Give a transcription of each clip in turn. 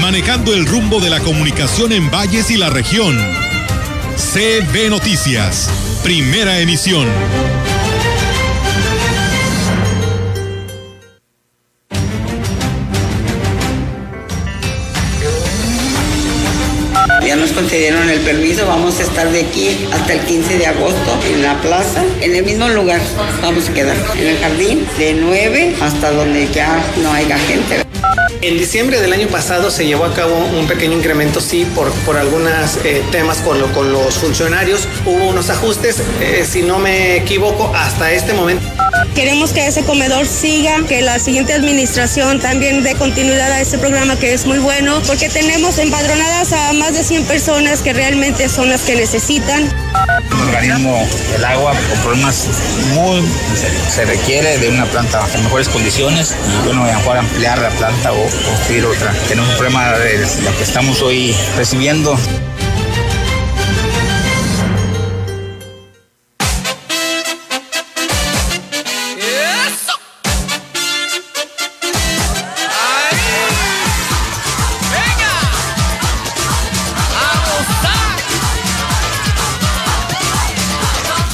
manejando el rumbo de la comunicación en valles y la región. CB Noticias, primera emisión. Ya nos concedieron el permiso, vamos a estar de aquí hasta el 15 de agosto en la plaza, en el mismo lugar. Vamos a quedar en el jardín de 9 hasta donde ya no haya gente. En diciembre del año pasado se llevó a cabo un pequeño incremento, sí, por, por algunos eh, temas con, lo, con los funcionarios. Hubo unos ajustes, eh, si no me equivoco, hasta este momento. Queremos que ese comedor siga, que la siguiente administración también dé continuidad a este programa que es muy bueno, porque tenemos empadronadas a más de 100 personas que realmente son las que necesitan. Organismo del agua con problemas muy se requiere de una planta en mejores condiciones y bueno, mejor ampliar la planta o construir otra. Tenemos un problema de lo que estamos hoy recibiendo.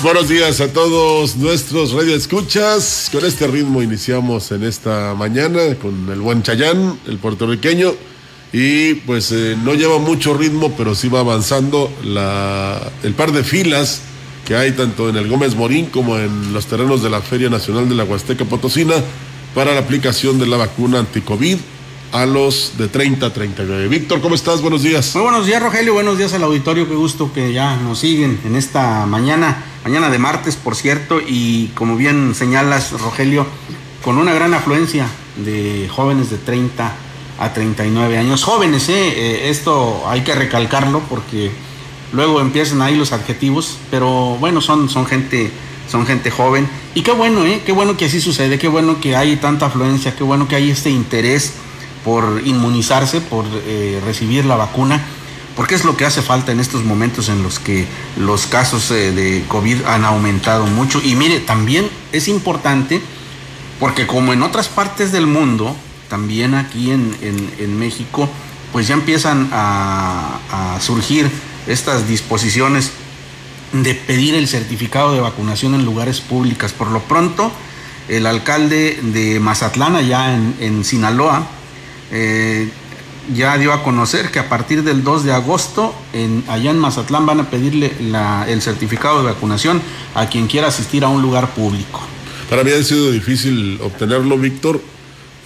Buenos días a todos nuestros radioescuchas. Con este ritmo iniciamos en esta mañana con el buen Chayán, el puertorriqueño. Y pues eh, no lleva mucho ritmo, pero sí va avanzando la, el par de filas que hay tanto en el Gómez Morín como en los terrenos de la Feria Nacional de la Huasteca Potosina para la aplicación de la vacuna anticovid a los de 30 a 39. Víctor, ¿cómo estás? Buenos días. Muy buenos días, Rogelio. Buenos días al auditorio. Qué gusto que ya nos siguen en esta mañana, mañana de martes, por cierto, y como bien señalas, Rogelio, con una gran afluencia de jóvenes de 30 a 39 años. Jóvenes, ¿eh? eh esto hay que recalcarlo porque luego empiezan ahí los adjetivos, pero bueno, son, son gente son gente joven. Y qué bueno, ¿eh? Qué bueno que así sucede, qué bueno que hay tanta afluencia, qué bueno que hay este interés por inmunizarse, por eh, recibir la vacuna, porque es lo que hace falta en estos momentos en los que los casos eh, de COVID han aumentado mucho. Y mire, también es importante, porque como en otras partes del mundo, también aquí en, México, pues ya empiezan a, a surgir estas disposiciones de pedir el certificado de vacunación en lugares públicos. Por lo pronto, el alcalde de Mazatlán, allá en, en Sinaloa, eh, ya dio a conocer que a partir del 2 de agosto, en, allá en Mazatlán van a pedirle el certificado de vacunación a quien quiera asistir a un lugar público. Para mí ha sido difícil obtenerlo, Víctor,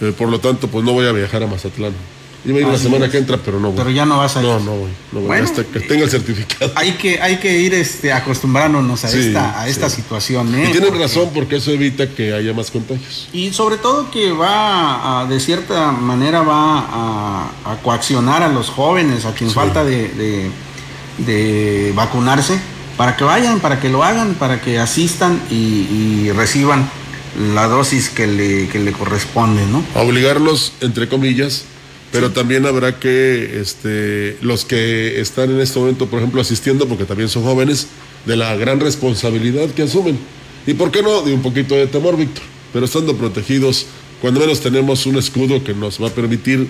eh, por lo tanto, pues no voy a viajar a Mazatlán. Iba a ir la semana que entra, pero no voy. Pero ya no vas a ir. No, no voy. No voy hasta que tenga el certificado. Hay que, hay que ir este, acostumbrándonos a esta, a esta situación. ¿eh? Y tienen razón porque eso evita que haya más contagios. Y sobre todo que va, a, de cierta manera, va a, a, coaccionar a los jóvenes, a quien falta de, de, de, vacunarse, para que vayan, para que lo hagan, para que asistan y, y reciban la dosis que le, que le corresponde, ¿no? A obligarlos, entre comillas, pero también habrá que este, los que están en este momento, por ejemplo, asistiendo, porque también son jóvenes, de la gran responsabilidad que asumen. Y por qué no, de un poquito de temor, Víctor, pero estando protegidos, cuando menos tenemos un escudo que nos va a permitir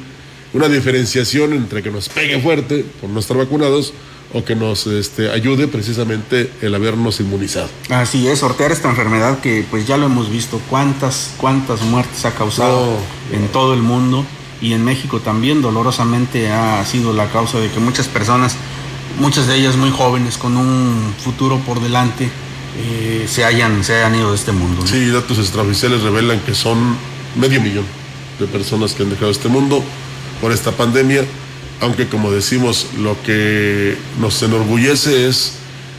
una diferenciación entre que nos pegue fuerte por no estar vacunados o que nos este, ayude precisamente el habernos inmunizado. Así es, sortear esta enfermedad que pues ya lo hemos visto, cuántas, cuántas muertes ha causado en todo el mundo y en México también dolorosamente ha sido la causa de que muchas personas, muchas de ellas muy jóvenes, con un futuro por delante, eh, se, hayan, se hayan ido de este mundo. Sí, datos extraoficiales revelan que son medio millón de personas que han dejado este mundo por esta pandemia, aunque como decimos, lo que nos enorgullece es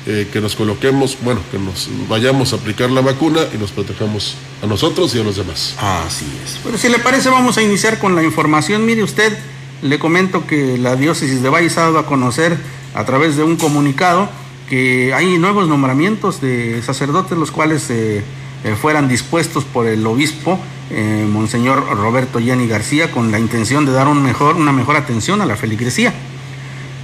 eh, que nos coloquemos, bueno, que nos vayamos a aplicar la vacuna y nos protejamos a nosotros y a los demás. Así es. Bueno, si le parece, vamos a iniciar con la información. Mire usted, le comento que la diócesis de Valle ha dado a conocer a través de un comunicado que hay nuevos nombramientos de sacerdotes los cuales eh, eh, fueran dispuestos por el obispo eh, Monseñor Roberto Jenny García con la intención de dar un mejor, una mejor atención a la feligresía.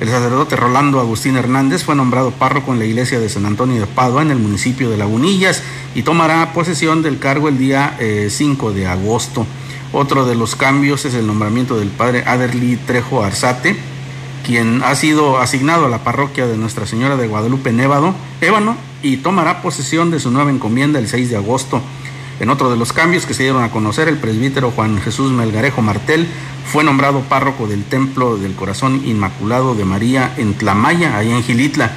El sacerdote Rolando Agustín Hernández fue nombrado párroco en la iglesia de San Antonio de Padua en el municipio de Lagunillas y tomará posesión del cargo el día 5 de agosto. Otro de los cambios es el nombramiento del padre Aderly Trejo Arzate, quien ha sido asignado a la parroquia de Nuestra Señora de Guadalupe Ébano, y tomará posesión de su nueva encomienda el 6 de agosto. En otro de los cambios que se dieron a conocer, el presbítero Juan Jesús Melgarejo Martel fue nombrado párroco del Templo del Corazón Inmaculado de María en Tlamaya, ahí en Gilitla,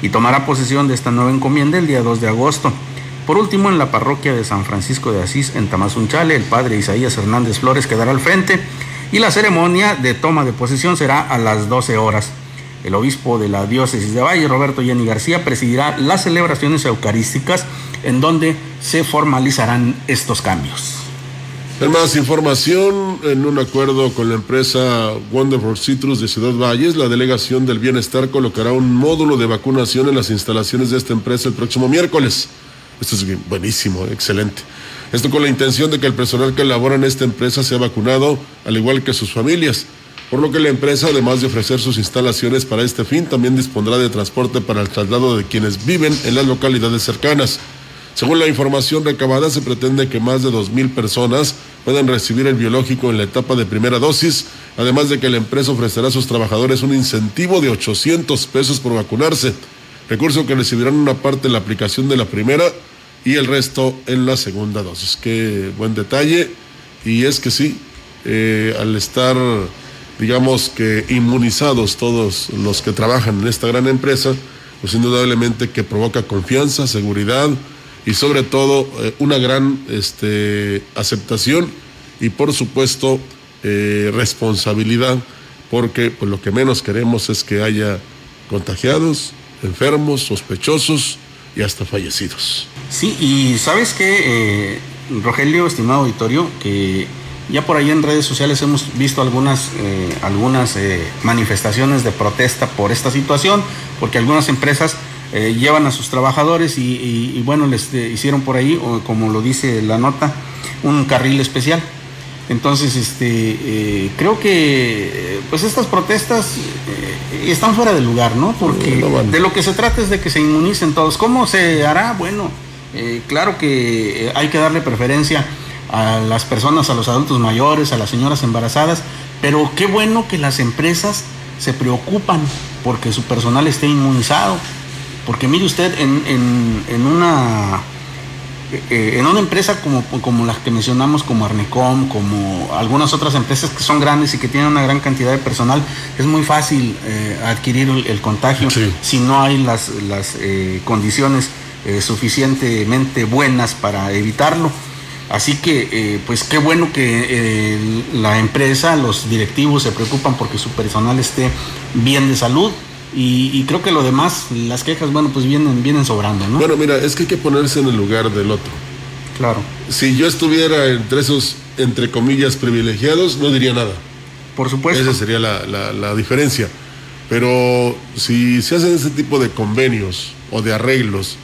y tomará posesión de esta nueva encomienda el día 2 de agosto. Por último, en la parroquia de San Francisco de Asís, en Tamazunchale, el padre Isaías Hernández Flores quedará al frente y la ceremonia de toma de posesión será a las 12 horas. El obispo de la diócesis de Valle, Roberto Jenny García, presidirá las celebraciones eucarísticas en donde se formalizarán estos cambios. En más información, en un acuerdo con la empresa Wonderful Citrus de Ciudad Valles, la delegación del bienestar colocará un módulo de vacunación en las instalaciones de esta empresa el próximo miércoles. Esto es buenísimo, excelente. Esto con la intención de que el personal que labora en esta empresa sea vacunado, al igual que sus familias. Por lo que la empresa, además de ofrecer sus instalaciones para este fin, también dispondrá de transporte para el traslado de quienes viven en las localidades cercanas. Según la información recabada, se pretende que más de 2.000 personas puedan recibir el biológico en la etapa de primera dosis, además de que la empresa ofrecerá a sus trabajadores un incentivo de 800 pesos por vacunarse, recurso que recibirán una parte en la aplicación de la primera y el resto en la segunda dosis. Qué buen detalle. Y es que sí, eh, al estar, digamos que inmunizados todos los que trabajan en esta gran empresa, pues indudablemente que provoca confianza, seguridad y sobre todo eh, una gran este, aceptación y por supuesto eh, responsabilidad, porque pues, lo que menos queremos es que haya contagiados, enfermos, sospechosos y hasta fallecidos. Sí, y sabes que, eh, Rogelio, estimado auditorio, que ya por ahí en redes sociales hemos visto algunas, algunas manifestaciones de protesta por esta situación, porque algunas empresas llevan a sus trabajadores y, bueno, les hicieron por ahí, o como lo dice la nota, un carril especial. Entonces, este, creo que pues estas protestas están fuera de lugar, ¿no? Porque de lo que se trata es de que se inmunicen todos. ¿Cómo se hará? Bueno, eh, claro que eh, hay que darle preferencia a las personas, a los adultos mayores, a las señoras embarazadas, pero qué bueno que las empresas se preocupan porque su personal esté inmunizado. Porque mire usted, en, en, una eh, en una empresa como, como las que mencionamos, como Arnecom, como algunas otras empresas que son grandes y que tienen una gran cantidad de personal, es muy fácil adquirir el, contagio si no hay las, las condiciones eh, suficientemente buenas para evitarlo. Así que, eh, pues qué bueno que eh, la empresa, los directivos se preocupan porque su personal esté bien de salud. Y, creo que lo demás, las quejas, bueno, pues vienen, vienen sobrando, ¿no? Bueno, mira, es que hay que ponerse en el lugar del otro. Claro. Si yo estuviera entre esos, entre comillas, privilegiados, no diría nada. Por supuesto. Esa sería la, la diferencia. Pero si se hacen ese tipo de convenios o de arreglos,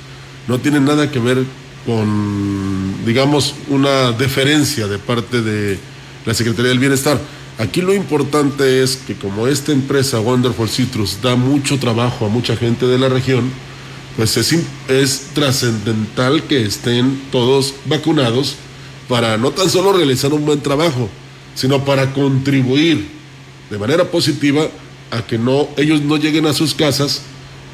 no tiene nada que ver con, digamos, una deferencia de parte de la Secretaría del Bienestar. Aquí lo importante es que como esta empresa Wonderful Citrus da mucho trabajo a mucha gente de la región, pues es, es trascendental que estén todos vacunados para no tan solo realizar un buen trabajo, sino para contribuir de manera positiva a que no ellos no lleguen a sus casas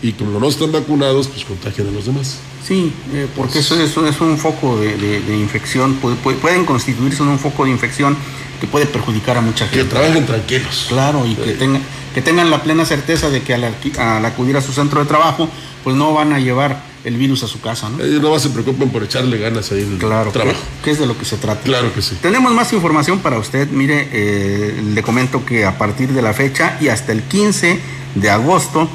y como no están vacunados, pues contagian a los demás. Sí, eh, porque eso, eso, es un foco de, infección, pueden constituirse en un foco de infección que puede perjudicar a mucha gente. Que trabajen tranquilos. Claro, y que, tengan, que tengan la plena certeza de que al, acudir a su centro de trabajo, pues no van a llevar el virus a su casa. ¿no? Ellos no se preocupen por echarle ganas ahí el claro, trabajo. Que, es de lo que se trata. Claro que sí. Tenemos más información para usted. Mire, eh, le comento que a partir de la fecha y hasta el 15 de agosto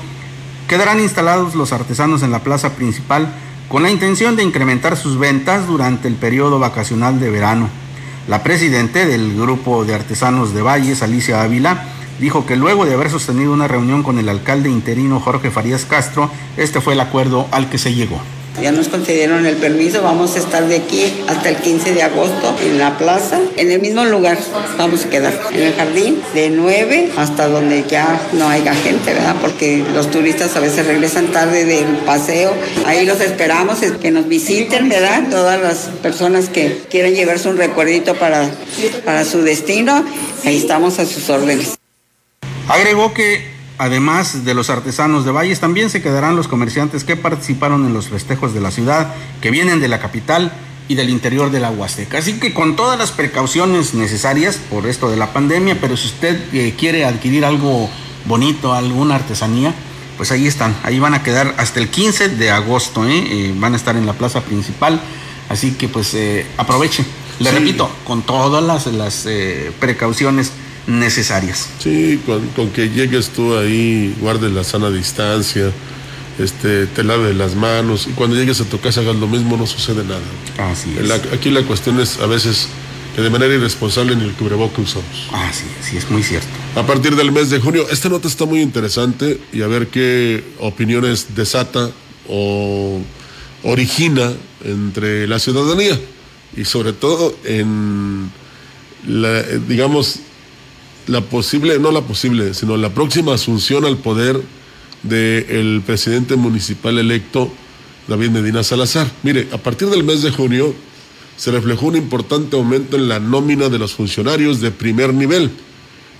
quedarán instalados los artesanos en la plaza principal con la intención de incrementar sus ventas durante el periodo vacacional de verano. La presidente del grupo de artesanos de Valles, Alicia Ávila, dijo que luego de haber sostenido una reunión con el alcalde interino Jorge Farías Castro, este fue el acuerdo al que se llegó. Ya nos concedieron el permiso, vamos a estar de aquí hasta el 15 de agosto en la plaza, en el mismo lugar vamos a quedar, en el jardín, de 9 hasta donde ya no haya gente, ¿verdad? Porque los turistas a veces regresan tarde del paseo, ahí los esperamos, que nos visiten, ¿verdad? Todas las personas que quieran llevarse un recuerdito para, para su destino, ahí estamos a sus órdenes. Agregó que Además de los artesanos de Valles, también se quedarán los comerciantes que participaron en los festejos de la ciudad, que vienen de la capital y del interior de la Huasteca. Así que con todas las precauciones necesarias por esto de la pandemia, pero si usted eh, quiere adquirir algo bonito, alguna artesanía, pues ahí están, ahí van a quedar hasta el 15 de agosto, ¿eh? Eh, van a estar en la plaza principal, así que pues aproveche. Le repito, con todas las, las precauciones necesarias. Sí, con, que llegues tú ahí, guardes la sana distancia, este, te laves las manos y cuando llegues a tu casa hagas lo mismo, no sucede nada. Así es. aquí la cuestión es a veces que de manera irresponsable ni el cubreboca usamos. Ah, sí, sí, es muy cierto. A partir del mes de junio, esta nota está muy interesante y a ver qué opiniones desata o origina entre la ciudadanía y sobre todo en la, digamos, la posible, no la posible, sino la próxima asunción al poder del presidente municipal electo, David Medina Salazar. Mire, a partir del mes de junio se reflejó un importante aumento en la nómina de los funcionarios de primer nivel.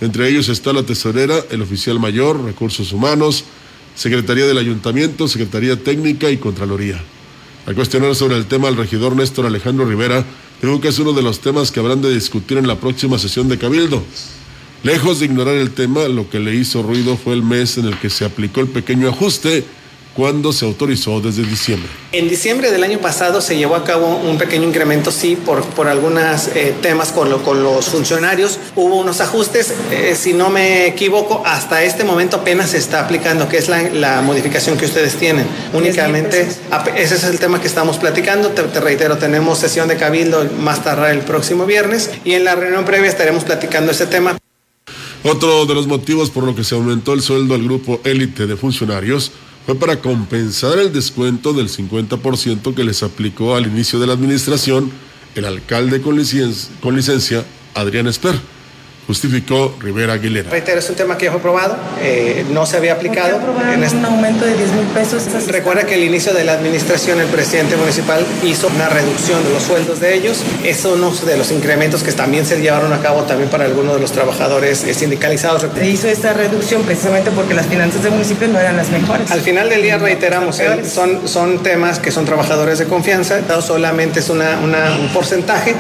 Entre ellos está la tesorera, el oficial mayor, recursos humanos, Secretaría del Ayuntamiento, Secretaría Técnica y Contraloría. Al cuestionar sobre el tema al regidor Néstor Alejandro Rivera, dijo que es uno de los temas que habrán de discutir en la próxima sesión de Cabildo. Lejos de ignorar el tema, lo que le hizo ruido fue el mes en el que se aplicó el pequeño ajuste cuando se autorizó desde diciembre. En diciembre del año pasado se llevó a cabo un pequeño incremento, sí, por, por algunos eh, temas con, lo, con los funcionarios. Hubo unos ajustes, eh, si no me equivoco, hasta este momento apenas se está aplicando, que es la, la modificación que ustedes tienen. Únicamente, ese es el tema que estamos platicando. Te, te, reitero, tenemos sesión de cabildo más tarde el próximo viernes y en la reunión previa estaremos platicando ese tema. Otro de los motivos por lo que se aumentó el sueldo al grupo élite de funcionarios fue para compensar el descuento del 50% que les aplicó al inicio de la administración el alcalde con licencia, con licencia Adrián Esper justificó Rivera Aguilera. Reitero, es un tema que ya fue aprobado, eh, no se había aplicado. en este... un aumento de 10 mil pesos? Recuerda que al inicio de la administración el presidente municipal hizo una reducción de los sueldos de ellos. Es uno de los incrementos que también se llevaron a cabo también para algunos de los trabajadores eh, sindicalizados. Se hizo esta reducción precisamente porque las finanzas del municipio no eran las mejores. Al final del día reiteramos, eh, son, son temas que son trabajadores de confianza, solamente es una, una, un porcentaje.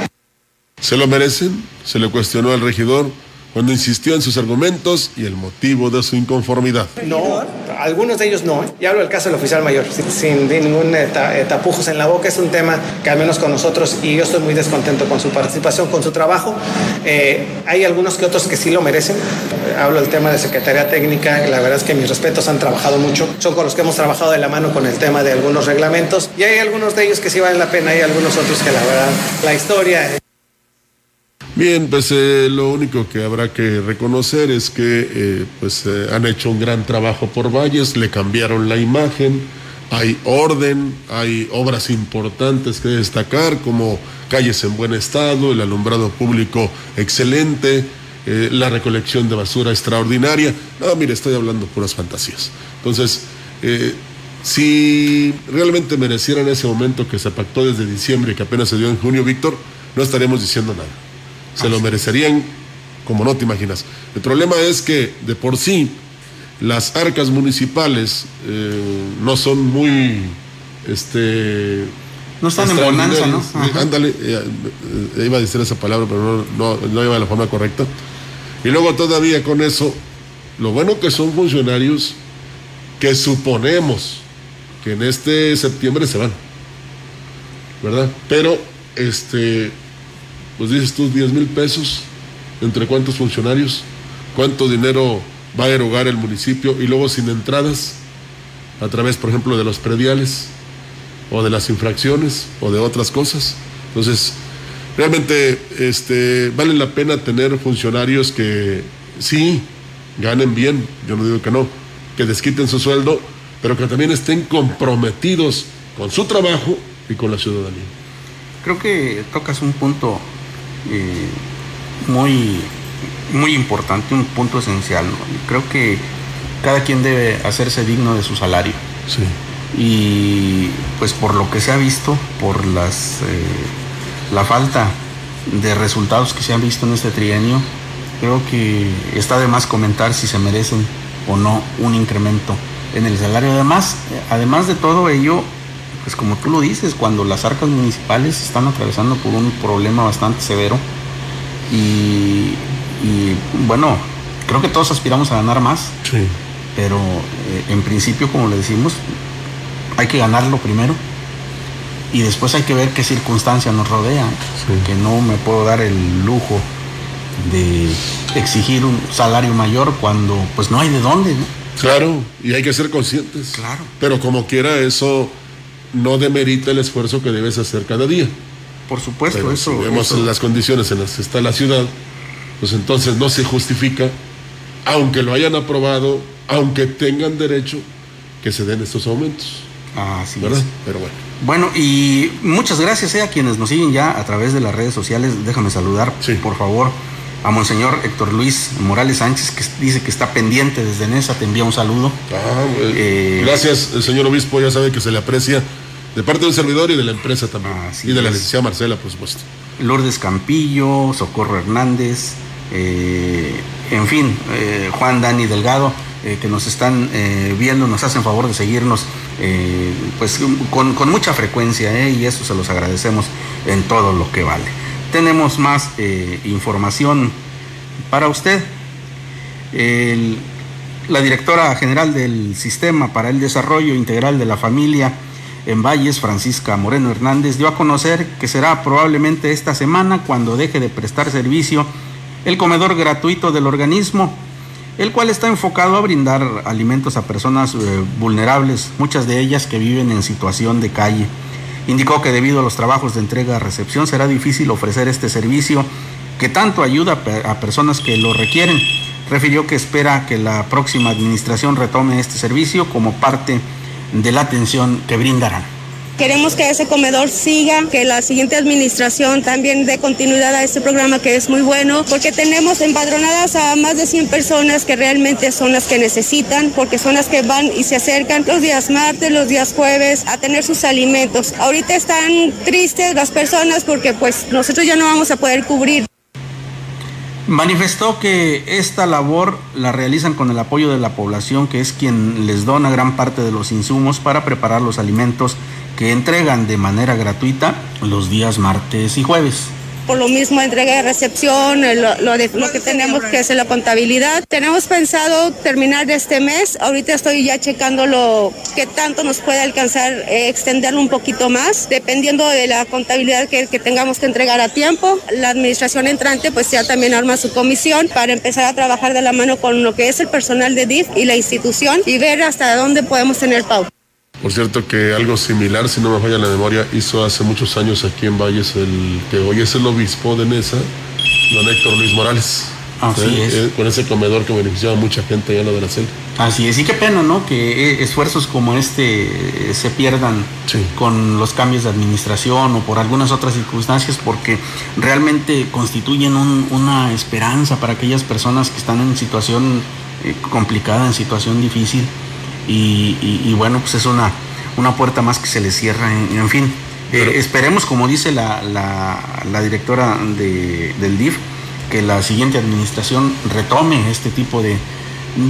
¿Se lo merecen? Se le cuestionó al regidor cuando insistió en sus argumentos y el motivo de su inconformidad. No, algunos de ellos no. ¿eh? Y hablo del caso del oficial mayor, sin, ningún eh, eh, tapujos en la boca. Es un tema que al menos con nosotros, y yo estoy muy descontento con su participación, con su trabajo. hay algunos que otros que sí lo merecen. Hablo del tema de Secretaría Técnica. La verdad es que mis respetos han trabajado mucho. Son con los que hemos trabajado de la mano con el tema de algunos reglamentos. Y hay algunos de ellos que sí valen la pena. Hay algunos otros que la verdad, la historia... Bien, pues eh, lo único que habrá que reconocer es que eh, pues eh, han hecho un gran trabajo por Valles, le cambiaron la imagen, hay orden, hay obras importantes que destacar como calles en buen estado, el alumbrado público excelente, la recolección de basura extraordinaria. No, mire, estoy hablando puras fantasías. Entonces, si realmente merecieran ese momento que se pactó desde diciembre y que apenas se dio en junio, Víctor, no estaremos diciendo nada se lo merecerían como no te imaginas. El problema es que de por sí las arcas municipales eh, no son muy este no están en bonanza, ¿no? Ándale, eh, eh, iba a decir esa palabra, pero no, no, iba de la forma correcta. Y luego todavía con eso, lo bueno que son funcionarios que suponemos que en este septiembre se van, ¿verdad? Pero este pues dices tú 10 mil pesos, ¿entre cuántos funcionarios? ¿Cuánto dinero va a erogar el municipio? Y luego sin entradas, a través, por ejemplo, de los prediales, o de las infracciones, o de otras cosas. Entonces, realmente este, vale la pena tener funcionarios que sí ganen bien, yo no digo que no, que desquiten su sueldo, pero que también estén comprometidos con su trabajo y con la ciudadanía. Creo que tocas un punto eh, muy, muy importante, un punto esencial. Creo que cada quien debe hacerse digno de su salario. Sí. Y pues por lo que se ha visto, por las eh, la falta de resultados que se han visto en este trienio, creo que está de más comentar si se merecen o no un incremento en el salario. Además, además de todo ello, pues como tú lo dices, cuando las arcas municipales están atravesando por un problema bastante severo y, y bueno, creo que todos aspiramos a ganar más, Sí. pero eh, en principio, como le decimos, hay que ganarlo primero y después hay que ver qué circunstancias nos rodean, que no me puedo dar el lujo de exigir un salario mayor cuando pues no hay de dónde, ¿no? Claro, y hay que ser conscientes. Claro. Pero como quiera, eso no demerita el esfuerzo que debes hacer cada día. Por supuesto, Pero eso, si vemos eso- las condiciones en las que está la ciudad, pues entonces no se justifica, aunque lo hayan aprobado, aunque tengan derecho, que se den estos aumentos. Así ¿Verdad? es. Pero bueno. Bueno, y muchas gracias eh, a quienes nos siguen ya a través de las redes sociales. Déjame saludar, por favor, a Monseñor Héctor Luis Morales Sánchez, que dice que está pendiente desde Nesa. Te envía un saludo. Ah, eh, Eh, Gracias, el señor obispo, ya sabe que se le aprecia de parte del servidor y de la empresa también. y de la es. licenciada Marcela, por supuesto. Lourdes Campillo, Socorro Hernández, eh, en fin, eh, Juan Dani Delgado, eh, que nos están viendo, nos hacen favor de seguirnos pues con, con mucha frecuencia y eso se los agradecemos en todo lo que vale. Tenemos más información para usted. El- la directora general del Sistema para el Desarrollo Integral de la Familia en Valles, Francisca Moreno Hernández, dio a conocer que será probablemente esta semana cuando deje de prestar servicio el comedor gratuito del organismo, el cual está enfocado a brindar alimentos a personas eh, vulnerables, muchas de ellas que viven en situación de calle. Indicó que debido a los trabajos de entrega-recepción será difícil ofrecer este servicio que tanto ayuda a pe- a personas que lo requieren. Refirió que espera que la próxima administración retome este servicio como parte de la atención que brindarán. Queremos que ese comedor siga, que la siguiente administración también dé continuidad a este programa que es muy bueno, porque tenemos empadronadas a más de 100 personas que realmente son las que necesitan, porque son las que van y se acercan los días martes, los días jueves a tener sus alimentos. Ahorita están tristes las personas porque pues nosotros ya no vamos a poder cubrir. Manifestó que esta labor la realizan con el apoyo de la población, que es quien les dona gran parte de los insumos para preparar los alimentos que entregan de manera gratuita los días martes y jueves. Por lo mismo, entrega de recepción, lo, lo de, que tenemos que hacer la contabilidad. Tenemos pensado terminar este mes. Ahorita estoy ya checando lo que tanto nos puede alcanzar, eh, extenderlo un poquito más, dependiendo de la contabilidad que, que tengamos que entregar a tiempo. La administración entrante pues ya también arma su comisión para empezar a trabajar de la mano con lo que es el personal de DIF y la institución y ver hasta dónde podemos tener pauta. Por cierto que algo similar, si no me falla la memoria, hizo hace muchos años aquí en Valles el que hoy es el obispo de Nesa, don Héctor Luis Morales. Así es. Eh, Con ese comedor que beneficiaba a mucha gente allá en la de la celda. Así es, y qué pena, ¿no? Que eh, esfuerzos como este eh, se pierdan con los cambios de administración o por algunas otras circunstancias, porque realmente constituyen un- una esperanza para aquellas personas que están en situación complicada, en situación difícil, y, y- y bueno, pues es una, una puerta más que se les cierra, en, en fin. eh, esperemos, como dice la, la- la directora de- del DIF, que la siguiente administración retome este tipo de,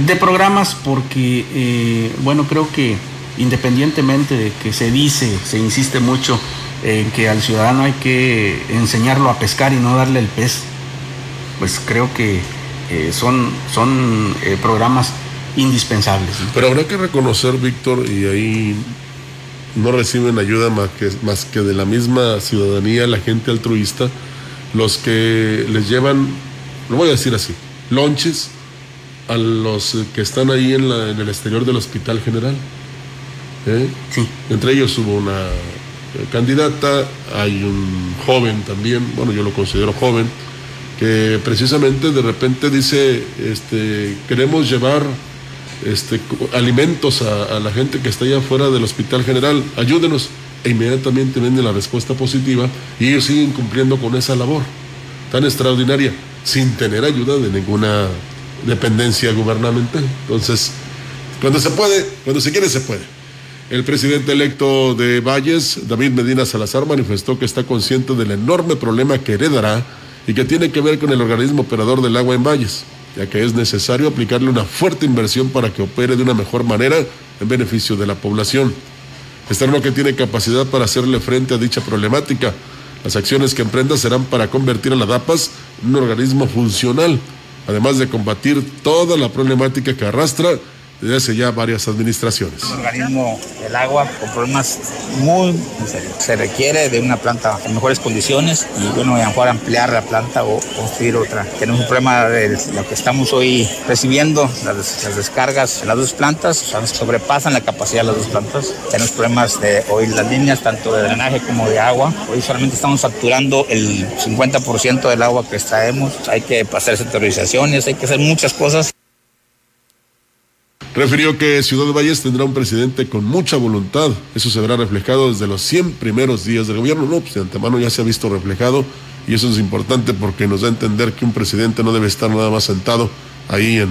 de programas porque, eh, bueno, creo que independientemente de que se dice, se insiste mucho en que al ciudadano hay que enseñarlo a pescar y no darle el pez, pues creo que eh, son, son programas indispensables. ¿no? Pero habrá que reconocer, Víctor, y ahí no reciben ayuda más que, más que de la misma ciudadanía, la gente altruista, los que les llevan, lo voy a decir así, lonches a los que están ahí en, la- en el exterior del Hospital General. ¿Eh? Entre ellos hubo una candidata, hay un joven también, bueno, yo lo considero joven, que precisamente de repente dice, este, queremos llevar este, alimentos a, la gente que está allá afuera del Hospital General, ayúdenos. E inmediatamente viene la respuesta positiva y ellos siguen cumpliendo con esa labor tan extraordinaria, sin tener ayuda de ninguna dependencia gubernamental. Entonces, cuando se puede, cuando se quiere, se puede. El presidente electo de Valles, David Medina Salazar, manifestó que está consciente del enorme problema que heredará y que tiene que ver con el organismo operador del agua en Valles, ya que es necesario aplicarle una fuerte inversión para que opere de una mejor manera en beneficio de la población. lo que tiene capacidad para hacerle frente a dicha problemática. Las acciones que emprenda serán para convertir a la DAPAS en un organismo funcional, además de combatir toda la problemática que arrastra desde hace ya varias administraciones. Un organismo del agua con problemas muy, serios. Se requiere de una planta en mejores condiciones y bueno, a lo mejor ampliar la planta o construir otra. Tenemos un problema de lo que estamos hoy recibiendo, las, descargas en las dos plantas, sobrepasan la capacidad de las dos plantas. Tenemos problemas de hoy las líneas, tanto de drenaje como de agua. Hoy solamente estamos facturando el 50% del agua que extraemos. Hay que pasar centralizaciones, hay que hacer muchas cosas. Refirió que Ciudad Valles tendrá un presidente con mucha voluntad. Eso se verá reflejado desde los 100 primeros días del gobierno. No, pues de antemano ya se ha visto reflejado y eso es importante porque nos da a entender que un presidente no debe estar nada más sentado ahí en,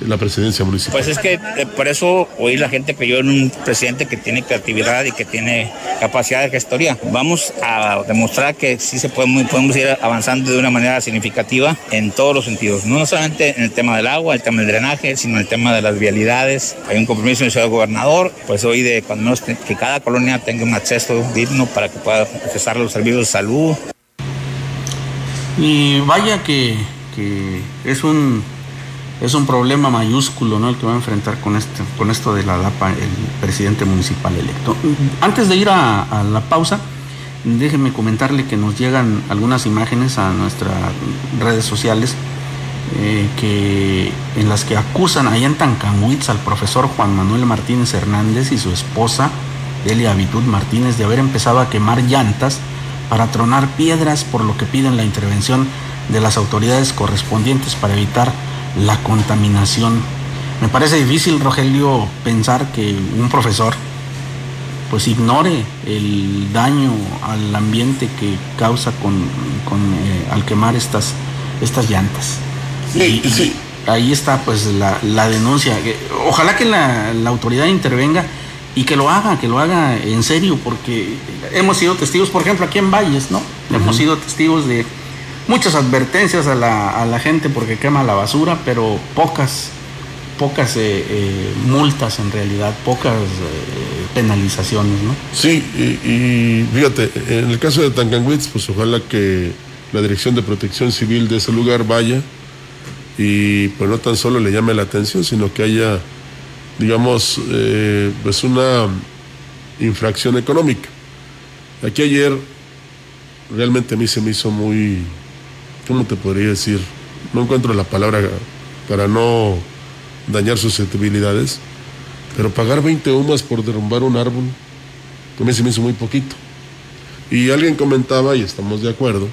la presidencia municipal? Pues es que eh, por eso hoy la gente creyó en un presidente que tiene creatividad y que tiene capacidad de gestoría. Vamos a demostrar que sí se puede, podemos ir avanzando de una manera significativa en todos los sentidos, no solamente en el tema del agua, el tema del drenaje, sino en el tema de las vialidades. Hay un compromiso en el ciudad gobernador, pues hoy de cuando menos que cada colonia tenga un acceso digno para que pueda accesar los servicios de salud. Y vaya que, que es un es un problema mayúsculo ¿no? el que va a enfrentar con, este, con esto de la DAPA el presidente municipal electo. Antes de ir a, la pausa, déjenme comentarle que nos llegan algunas imágenes a nuestras redes sociales eh, en las que acusan allá en Tancanwitz al profesor Juan Manuel Martínez Hernández y su esposa Delia Abitud Martínez de haber empezado a quemar llantas para tronar piedras, por lo que piden la intervención de las autoridades correspondientes para evitar la contaminación. Me parece difícil, Rogelio, pensar que un profesor pues ignore el daño al ambiente que causa con, eh, al quemar estas, estas llantas. y, ahí está pues la, denuncia. Ojalá que la, autoridad intervenga y que lo haga, que lo haga en serio, porque hemos sido testigos, por ejemplo, aquí en Valles, ¿no? Hemos sido testigos de muchas advertencias a la, a la gente porque quema la basura, pero pocas, pocas eh, eh, multas en realidad, pocas eh, penalizaciones, ¿no? Sí, y, fíjate, en el caso de Tancanwitz, pues ojalá que la Dirección de Protección Civil de ese lugar vaya y pues no tan solo le llame la atención, sino que haya, digamos, pues una infracción económica. Aquí ayer realmente a mí se me hizo muy ¿cómo te podría decir? No encuentro la palabra para no dañar susceptibilidades, pero pagar 20 UMAS por derrumbar un árbol, mí se me hizo muy poquito. Y alguien comentaba, y estamos de acuerdo,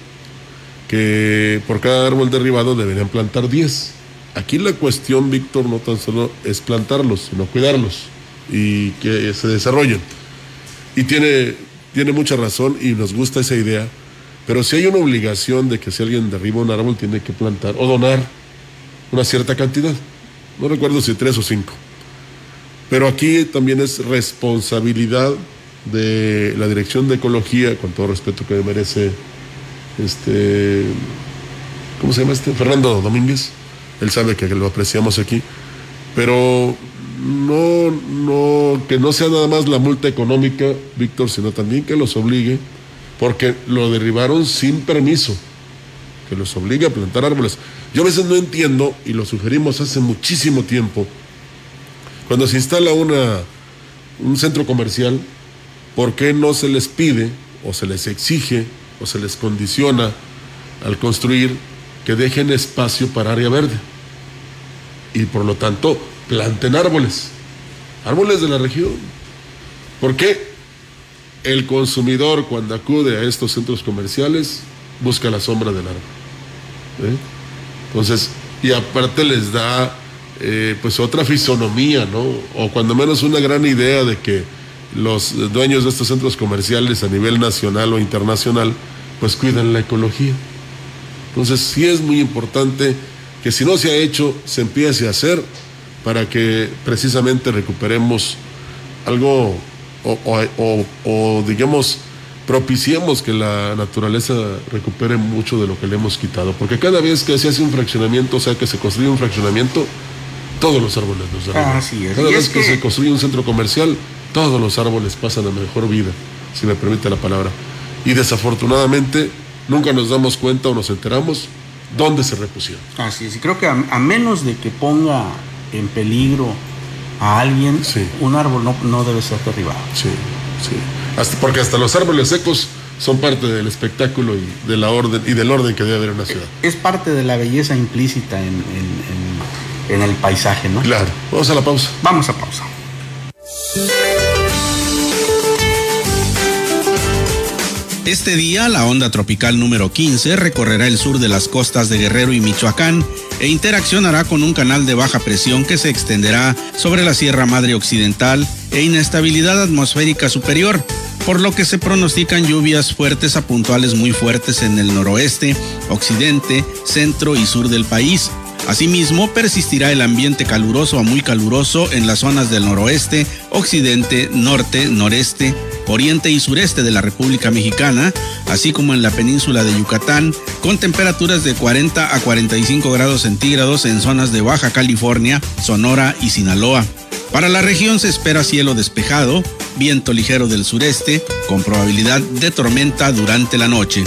que por cada árbol derribado deberían plantar 10. Aquí la cuestión, Víctor, no tan solo es plantarlos, sino cuidarlos y que se desarrollen. Y tiene, tiene mucha razón y nos gusta esa idea pero si hay una obligación de que si alguien derriba un árbol tiene que plantar o donar una cierta cantidad. No recuerdo si tres o cinco. Pero aquí también es responsabilidad de la Dirección de Ecología, con todo respeto que merece este, ¿cómo se llama este? Fernando Domínguez. Él sabe que lo apreciamos aquí. Pero no, no, que no sea nada más la multa económica, Víctor, sino también que los obligue porque lo derribaron sin permiso, que los obliga a plantar árboles. Yo a veces no entiendo, y lo sugerimos hace muchísimo tiempo, cuando se instala una, un centro comercial, ¿por qué no se les pide o se les exige o se les condiciona al construir que dejen espacio para área verde? Y por lo tanto, planten árboles, árboles de la región. ¿Por qué? El consumidor cuando acude a estos centros comerciales busca la sombra del árbol. ¿eh? Entonces, y aparte les da eh, pues otra fisonomía, ¿no? O cuando menos una gran idea de que los dueños de estos centros comerciales a nivel nacional o internacional pues cuidan la ecología. Entonces sí es muy importante que si no se ha hecho, se empiece a hacer para que precisamente recuperemos algo o, digamos propiciemos que la naturaleza recupere mucho de lo que le hemos quitado. Porque cada vez que se hace un fraccionamiento, o sea, que se construye un fraccionamiento, todos los árboles nos derriban. Así Cada vez que... se construye un centro comercial, todos los árboles pasan a mejor vida, si me permite la palabra. Y desafortunadamente nunca nos damos cuenta o nos enteramos dónde se repusieron. Así es, y creo que a, menos de que ponga en peligro a alguien, un árbol no, no debe ser derribado. Sí, sí. Hasta, porque hasta los árboles secos son parte del espectáculo y de la orden y del orden que debe haber en una ciudad. Es parte de la belleza implícita en, en el paisaje, ¿no? Claro. Vamos a la pausa. Vamos a pausa. Este día, la onda tropical número 15 recorrerá el sur de las costas de Guerrero y Michoacán e interaccionará con un canal de baja presión que se extenderá sobre la Sierra Madre Occidental e inestabilidad atmosférica superior, por lo que se pronostican lluvias fuertes a puntuales muy fuertes en el noroeste, occidente, centro y sur del país. Asimismo, persistirá el ambiente caluroso a muy caluroso en las zonas del noroeste, occidente, norte, noreste, oriente y sureste de la República Mexicana, así como en la península de Yucatán, con temperaturas de 40 a 45 grados centígrados en zonas de Baja California, Sonora y Sinaloa. Para la región se espera cielo despejado, viento ligero del sureste, con probabilidad de tormenta durante la noche.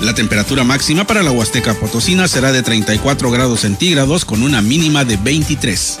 La temperatura máxima para la Huasteca Potosina será de 34 grados centígrados con una mínima de 23.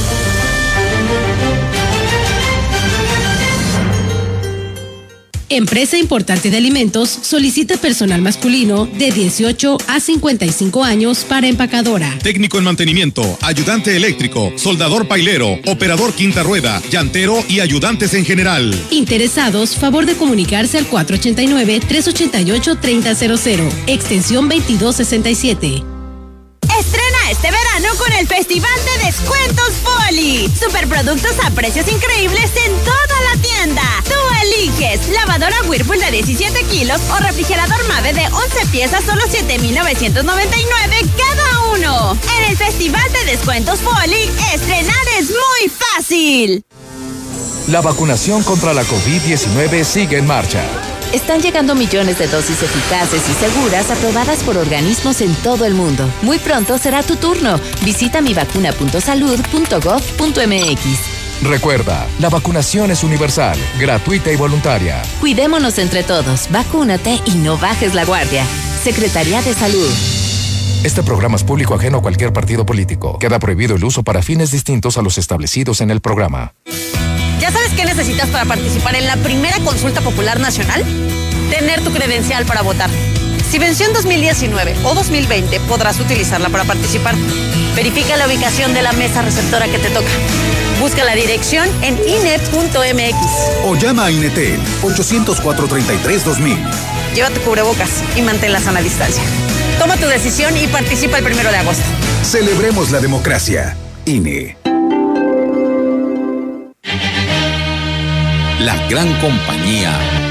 Empresa importante de alimentos solicita personal masculino de 18 a 55 años para empacadora. Técnico en mantenimiento, ayudante eléctrico, soldador pailero, operador quinta rueda, llantero y ayudantes en general. Interesados, favor de comunicarse al 489-388-3000, extensión 2267. Estrena este verano con el Festival de Descuentos Poli. Superproductos a precios increíbles en toda la tienda. Lavadora Whirlpool de 17 kilos o refrigerador Mave de 11 piezas, solo 7,999 cada uno. En el Festival de Descuentos Poli, estrenar es muy fácil. La vacunación contra la COVID-19 sigue en marcha. Están llegando millones de dosis eficaces y seguras aprobadas por organismos en todo el mundo. Muy pronto será tu turno. Visita mivacuna.salud.gov.mx. Recuerda, la vacunación es universal, gratuita y voluntaria. Cuidémonos entre todos, vacúnate y no bajes la guardia. Secretaría de Salud. Este programa es público ajeno a cualquier partido político. Queda prohibido el uso para fines distintos a los establecidos en el programa. ¿Ya sabes qué necesitas para participar en la primera consulta popular nacional? Tener tu credencial para votar. Si venció en 2019 o 2020, podrás utilizarla para participar. Verifica la ubicación de la mesa receptora que te toca. Busca la dirección en INE.mx. O llama a INETEL 804-33-2000. Lleva tu cubrebocas y mantén la sana distancia. Toma tu decisión y participa el primero de agosto. Celebremos la democracia. INE. la gran compañía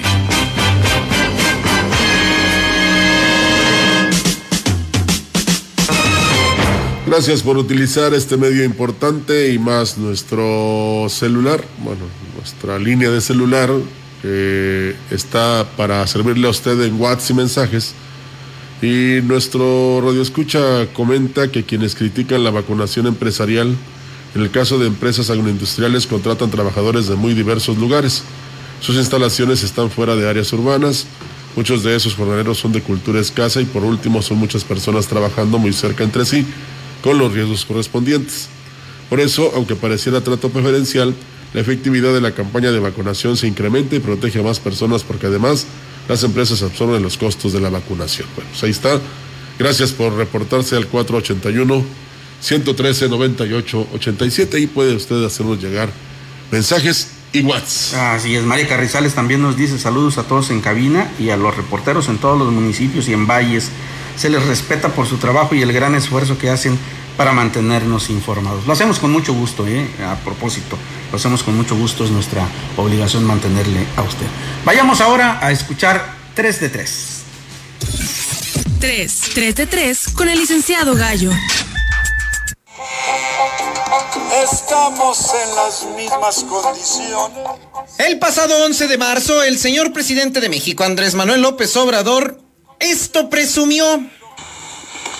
Gracias por utilizar este medio importante y más nuestro celular, bueno, nuestra línea de celular que está para servirle a usted en WhatsApp y mensajes. Y nuestro radio escucha comenta que quienes critican la vacunación empresarial, en el caso de empresas agroindustriales, contratan trabajadores de muy diversos lugares. Sus instalaciones están fuera de áreas urbanas, muchos de esos jornaleros son de cultura escasa y por último son muchas personas trabajando muy cerca entre sí, con los riesgos correspondientes. Por eso, aunque pareciera trato preferencial, la efectividad de la campaña de vacunación se incrementa y protege a más personas porque además las empresas absorben los costos de la vacunación. Bueno, pues ahí está. Gracias por reportarse al 481 113 98 87 y puede usted hacernos llegar mensajes y WhatsApp. Así es, María Carrizales también nos dice saludos a todos en cabina y a los reporteros en todos los municipios y en valles. Se les respeta por su trabajo y el gran esfuerzo que hacen para mantenernos informados. Lo hacemos con mucho gusto, ¿eh? a propósito, lo hacemos con mucho gusto, es nuestra obligación mantenerle a usted. Vayamos ahora a escuchar 3 de 3. 3. 3 de 3 con el licenciado Gallo. Estamos en las mismas condiciones. El pasado 11 de marzo, el señor presidente de México, Andrés Manuel López Obrador, esto presumió.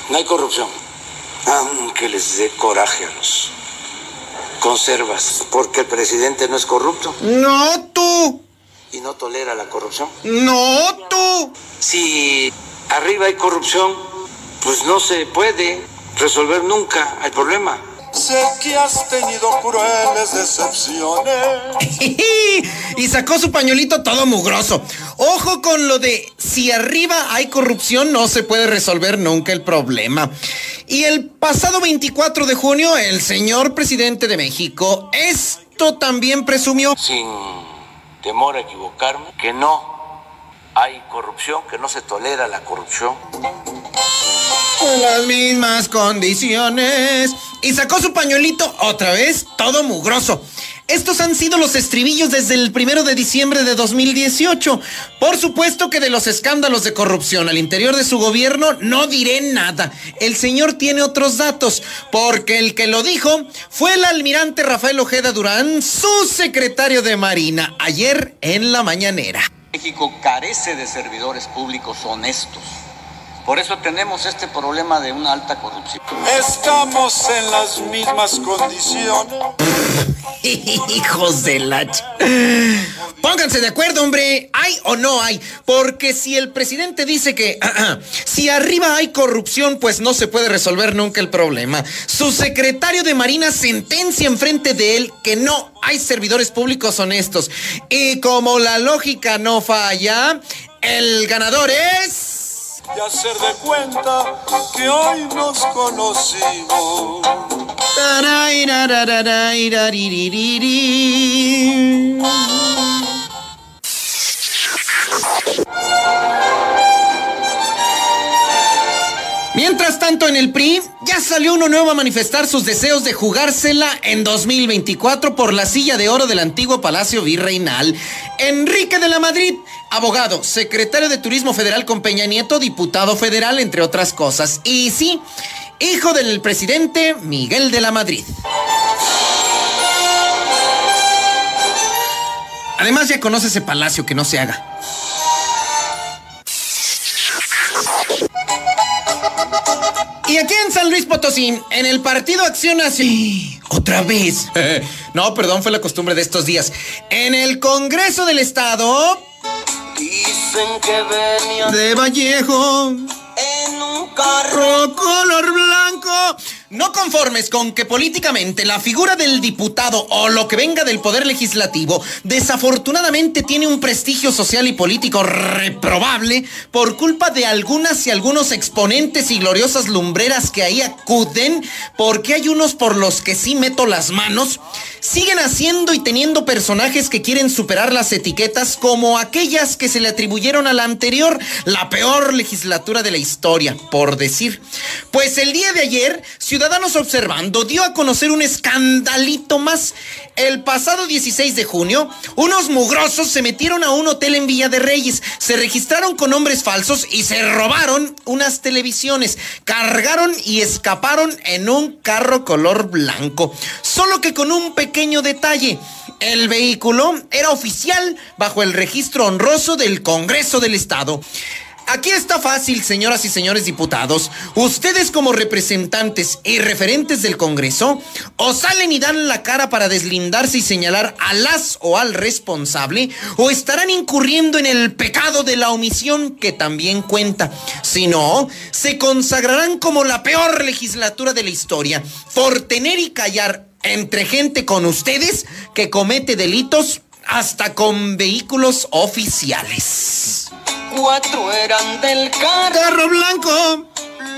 No hay corrupción. Aunque les dé coraje a los conservas, porque el presidente no es corrupto No tú, y no tolera la corrupción. no tú. Si arriba hay corrupción, pues no se puede resolver nunca el problema. Sé que has tenido crueles decepciones. y sacó su pañuelito todo mugroso. Ojo con lo de si arriba hay corrupción no se puede resolver nunca el problema. Y el pasado 24 de junio el señor presidente de México esto también presumió. Sin temor a equivocarme, que no hay corrupción, que no se tolera la corrupción. En las mismas condiciones. Y sacó su pañuelito otra vez, todo mugroso. Estos han sido los estribillos desde el primero de diciembre de 2018. Por supuesto que de los escándalos de corrupción al interior de su gobierno no diré nada. El señor tiene otros datos, porque el que lo dijo fue el almirante Rafael Ojeda Durán, su secretario de Marina, ayer en la mañanera. México carece de servidores públicos honestos. Por eso tenemos este problema de una alta corrupción. Estamos en las mismas condiciones. Hijos de la... ch- Pónganse de acuerdo, hombre. ¿Hay o no hay? Porque si el presidente dice que si arriba hay corrupción, pues no se puede resolver nunca el problema. Su secretario de Marina sentencia enfrente de él que no hay servidores públicos honestos. Y como la lógica no falla, el ganador es... Y hacer de cuenta que hoy nos conocimos. Mientras tanto, en el PRI ya salió uno nuevo a manifestar sus deseos de jugársela en 2024 por la silla de oro del antiguo Palacio Virreinal. Enrique de la Madrid, abogado, secretario de Turismo Federal con Peña Nieto, diputado federal, entre otras cosas. Y sí, hijo del presidente Miguel de la Madrid. Además ya conoce ese palacio que no se haga. Y aquí en San Luis Potosí, en el Partido Acción Nacional. Otra vez. no, perdón, fue la costumbre de estos días. En el Congreso del Estado. Dicen que venía De Vallejo. en un carro. Ro color blanco. No conformes con que políticamente la figura del diputado o lo que venga del poder legislativo desafortunadamente tiene un prestigio social y político reprobable por culpa de algunas y algunos exponentes y gloriosas lumbreras que ahí acuden, porque hay unos por los que sí meto las manos, siguen haciendo y teniendo personajes que quieren superar las etiquetas como aquellas que se le atribuyeron a la anterior, la peor legislatura de la historia, decir. Pues el día de ayer, Ciudadanos Observando dio a conocer un escandalito más. El pasado 16 de junio, unos mugrosos se metieron a un hotel en Villa de Reyes, se registraron con nombres falsos y se robaron unas televisiones, cargaron y escaparon en un carro color blanco. Solo que con un pequeño detalle. El vehículo era oficial bajo el registro honroso del Congreso del Estado. Aquí está fácil, señoras y señores diputados. Ustedes como representantes y referentes del Congreso, o salen y dan la cara para deslindarse y señalar a las o al responsable, o estarán incurriendo en el pecado de la omisión que también cuenta. Si no, se consagrarán como la peor legislatura de la historia por tener y callar entre gente con ustedes que comete delitos hasta con vehículos oficiales. Cuatro eran del carro, Carro blanco.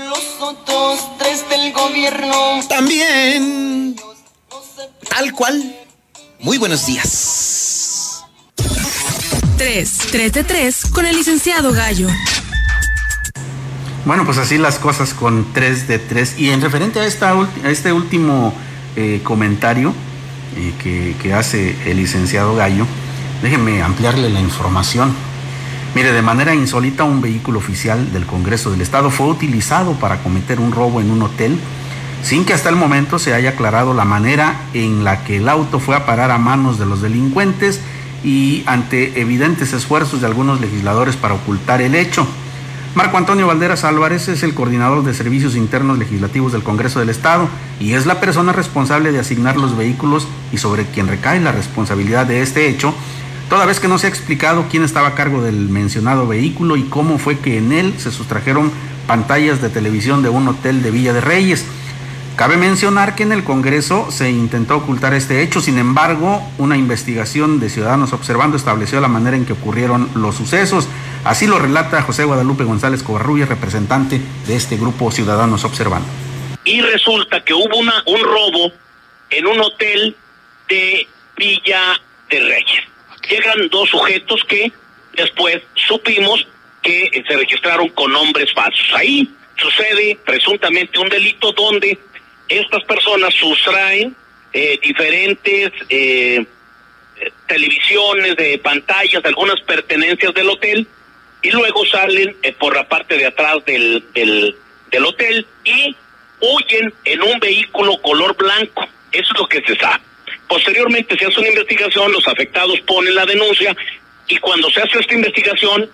los otros tres del gobierno. También. Tal cual. Muy buenos días. 3. 3 de 3 con el licenciado Gallo. Bueno, pues así las cosas con 3 de 3. Y en referente a, esta, ulti- a este último eh, comentario eh, que, que hace el licenciado Gallo, déjenme ampliarle la información. Mire, de manera insólita, un vehículo oficial del Congreso del Estado fue utilizado para cometer un robo en un hotel, sin que hasta el momento se haya aclarado la manera en la que el auto fue a parar a manos de los delincuentes y ante evidentes esfuerzos de algunos legisladores para ocultar el hecho. Marco Antonio Valderas Álvarez es el coordinador de servicios internos legislativos del Congreso del Estado y es la persona responsable de asignar los vehículos y sobre quien recae la responsabilidad de este hecho, toda vez que no se ha explicado quién estaba a cargo del mencionado vehículo y cómo fue que en él se sustrajeron pantallas de televisión de un hotel de Villa de Reyes. Cabe mencionar que en el Congreso se intentó ocultar este hecho, sin embargo, una investigación de Ciudadanos Observando estableció la manera en que ocurrieron los sucesos. Así lo relata José Guadalupe González Covarrubias, representante de este grupo Ciudadanos Observando. y resulta que hubo un robo en un hotel de Villa de Reyes. Llegan dos sujetos que después supimos que eh, se registraron con nombres falsos. Ahí sucede presuntamente un delito donde estas personas sustraen eh, diferentes eh, eh, televisiones, de pantallas, algunas pertenencias del hotel y luego salen por la parte de atrás del, del, del hotel y huyen en un vehículo color blanco. Eso es lo que se sabe. Posteriormente se hace una investigación, los afectados ponen la denuncia y cuando se hace esta investigación,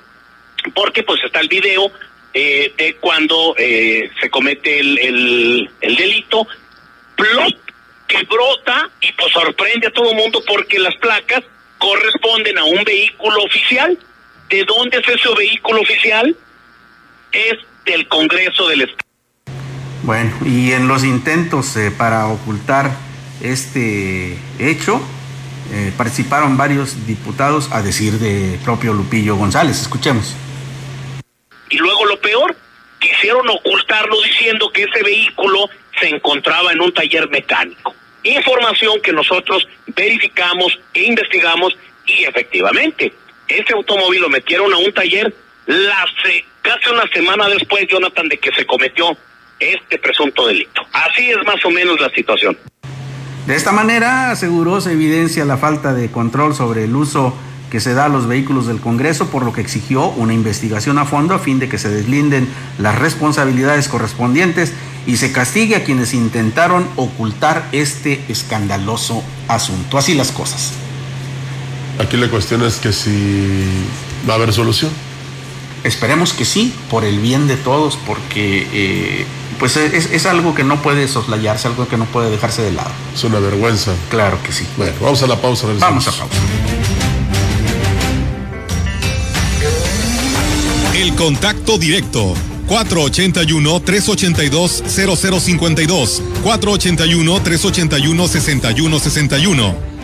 porque pues está el video eh, de cuando eh, se comete el, el, el delito, plot que brota y pues sorprende a todo mundo porque las placas corresponden a un vehículo oficial. ¿De dónde es ese vehículo oficial? Es del Congreso del Estado. Bueno, y en los intentos eh, para ocultar este hecho, eh, participaron varios diputados a decir de propio Lupillo González. Escuchemos. Y luego lo peor, quisieron ocultarlo diciendo que ese vehículo se encontraba en un taller mecánico. Información que nosotros verificamos e investigamos y efectivamente, ese automóvil lo metieron a un taller la casi una semana después, Jonathan, de que se cometió este presunto delito. Así es más o menos la situación. De esta manera, aseguró, se evidencia la falta de control sobre el uso que se da a los vehículos del Congreso, por lo que exigió una investigación a fondo a fin de que se deslinden las responsabilidades correspondientes y se castigue a quienes intentaron ocultar este escandaloso asunto. Así las cosas. Aquí la cuestión es que si va a haber solución. Esperemos que sí, por el bien de todos, porque eh, pues es, es algo que no puede soslayarse, algo que no puede dejarse de lado. Es una vergüenza. Claro que sí. Bueno, vamos a la pausa. regresamos. Vamos a pausa. El contacto directo 481-382-0052, 481-381-6161.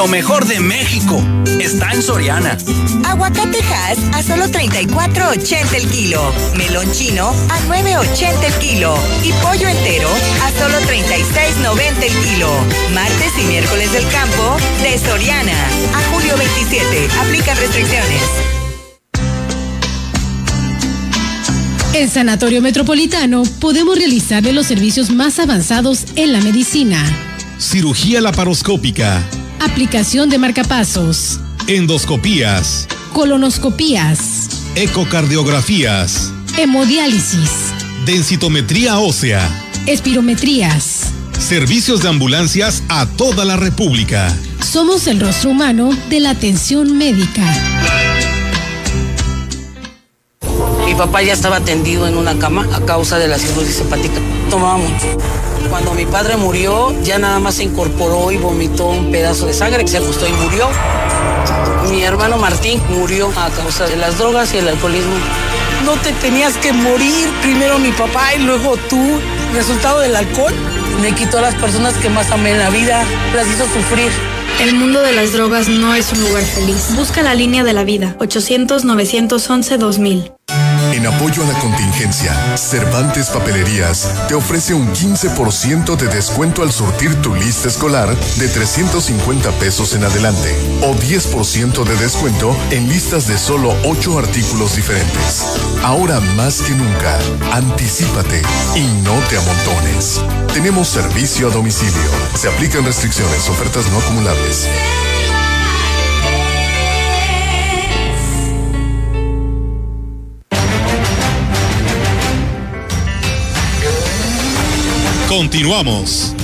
Lo mejor de México está en Soriana. Aguacate Hass a solo 34.80 el kilo. Melón chino a 9.80 el kilo. Y pollo entero a solo 36.90 el kilo. Martes y miércoles del campo de Soriana. A julio 27. Aplica restricciones. En Sanatorio Metropolitano podemos realizarle los servicios más avanzados en la medicina. Cirugía laparoscópica. Aplicación de marcapasos. Endoscopías. Colonoscopías. Ecocardiografías. Hemodiálisis. Densitometría ósea. Espirometrías. Servicios de ambulancias a toda la República. Somos el rostro humano de la atención médica. Mi papá ya estaba tendido en una cama a causa de la cirrosis hepática. Tomaba mucho. Cuando mi padre murió, ya nada más se incorporó y vomitó un pedazo de sangre, se ajustó y murió. Mi hermano Martín murió a causa de las drogas y el alcoholismo. No te tenías que morir, primero mi papá y luego tú. Resultado del alcohol me quitó a las personas que más amé en la vida, las hizo sufrir. El mundo de las drogas no es un lugar feliz. Busca la línea de la vida, 800-911-2000. Apoyo a la contingencia, Cervantes Papelerías te ofrece un 15% de descuento al surtir tu lista escolar de 350 pesos en adelante o 10% de descuento en listas de solo 8 artículos diferentes. Ahora más que nunca, anticípate y no te amontones. Tenemos servicio a domicilio. Se aplican restricciones, ofertas no acumulables. Continuamos.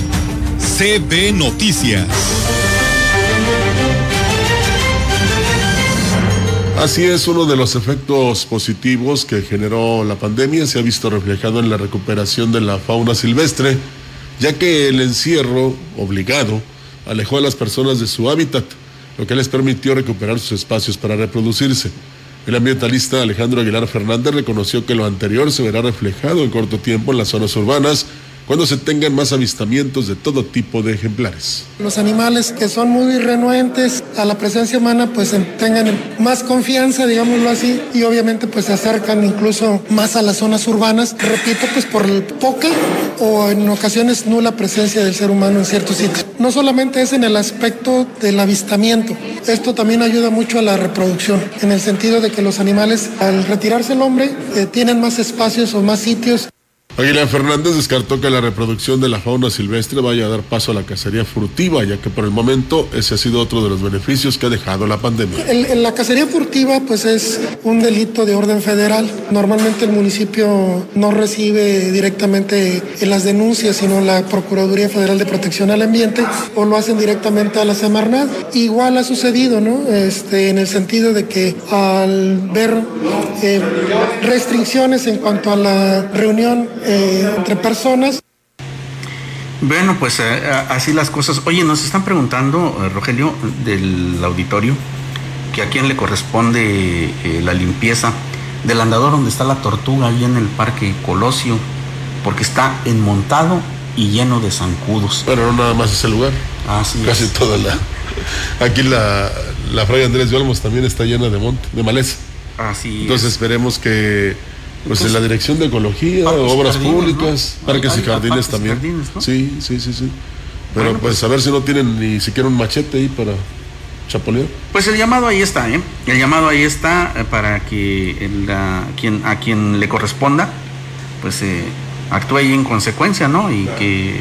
CB Noticias. Así es, uno de los efectos positivos que generó la pandemia se ha visto reflejado en la recuperación de la fauna silvestre, ya que el encierro obligado alejó a las personas de su hábitat, lo que les permitió recuperar sus espacios para reproducirse. El ambientalista Alejandro Aguilar Fernández reconoció que lo anterior se verá reflejado en corto tiempo en las zonas urbanas, cuando se tengan más avistamientos de todo tipo de ejemplares. Los animales que son muy renuentes a la presencia humana pues tengan más confianza, digámoslo así, y obviamente pues se acercan incluso más a las zonas urbanas, repito, pues por poca o en ocasiones nula presencia del ser humano en ciertos sitios. No solamente es en el aspecto del avistamiento, esto también ayuda mucho a la reproducción, en el sentido de que los animales al retirarse el hombre eh, tienen más espacios o más sitios Aguilar Fernández descartó que la reproducción de la fauna silvestre vaya a dar paso a la cacería furtiva, ya que por el momento ese ha sido otro de los beneficios que ha dejado la pandemia. El, la cacería furtiva pues es un delito de orden federal. Normalmente el municipio no recibe directamente las denuncias, sino la Procuraduría Federal de Protección al Ambiente o lo hacen directamente a la Semarnat. Igual ha sucedido, ¿no? Este, en el sentido de que al ver eh, restricciones en cuanto a la reunión eh, entre personas. Bueno, pues eh, así las cosas. Oye, nos están preguntando, eh, Rogelio, del auditorio, que a quién le corresponde la limpieza del andador donde está la tortuga ahí en el Parque Colosio, porque está enmontado y lleno de zancudos. Pero no nada más ese lugar. Así Casi es. toda la. Aquí la, la Fray Andrés de Olmos también está llena de monte, de maleza. Así Entonces esperemos que pues en la dirección de ecología, Parques obras jardines, públicas, ¿no? parques Hay- y jardines parques y también. jardines, ¿no? Sí, sí, sí, sí. Pero Bueno, pues a ver si no tienen ni siquiera un machete ahí para chapolear. Pues el llamado ahí está, ¿eh? El llamado ahí está eh, para que el, a, quien, a quien le corresponda, pues eh, actúe ahí en consecuencia, ¿no? Y que,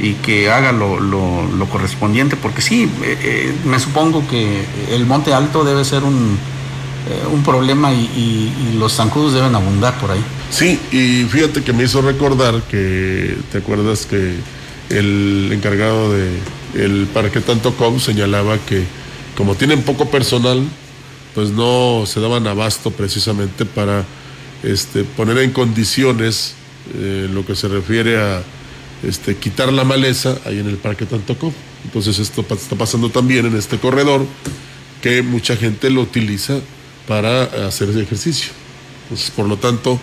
y que haga lo, lo- lo correspondiente, porque sí, eh, eh, me supongo que el Monte Alto debe ser un, un problema y, y- los zancudos deben abundar por ahí. Sí, y fíjate que me hizo recordar que, ¿te acuerdas que el encargado de, el Parque Tanto Com señalaba que como tienen poco personal, pues no se daban abasto precisamente para este, poner en condiciones eh, lo que se refiere a este, quitar la maleza ahí en el Parque Tantocó. Entonces esto está pasando también en este corredor que mucha gente lo utiliza para hacer ese ejercicio. Por lo tanto,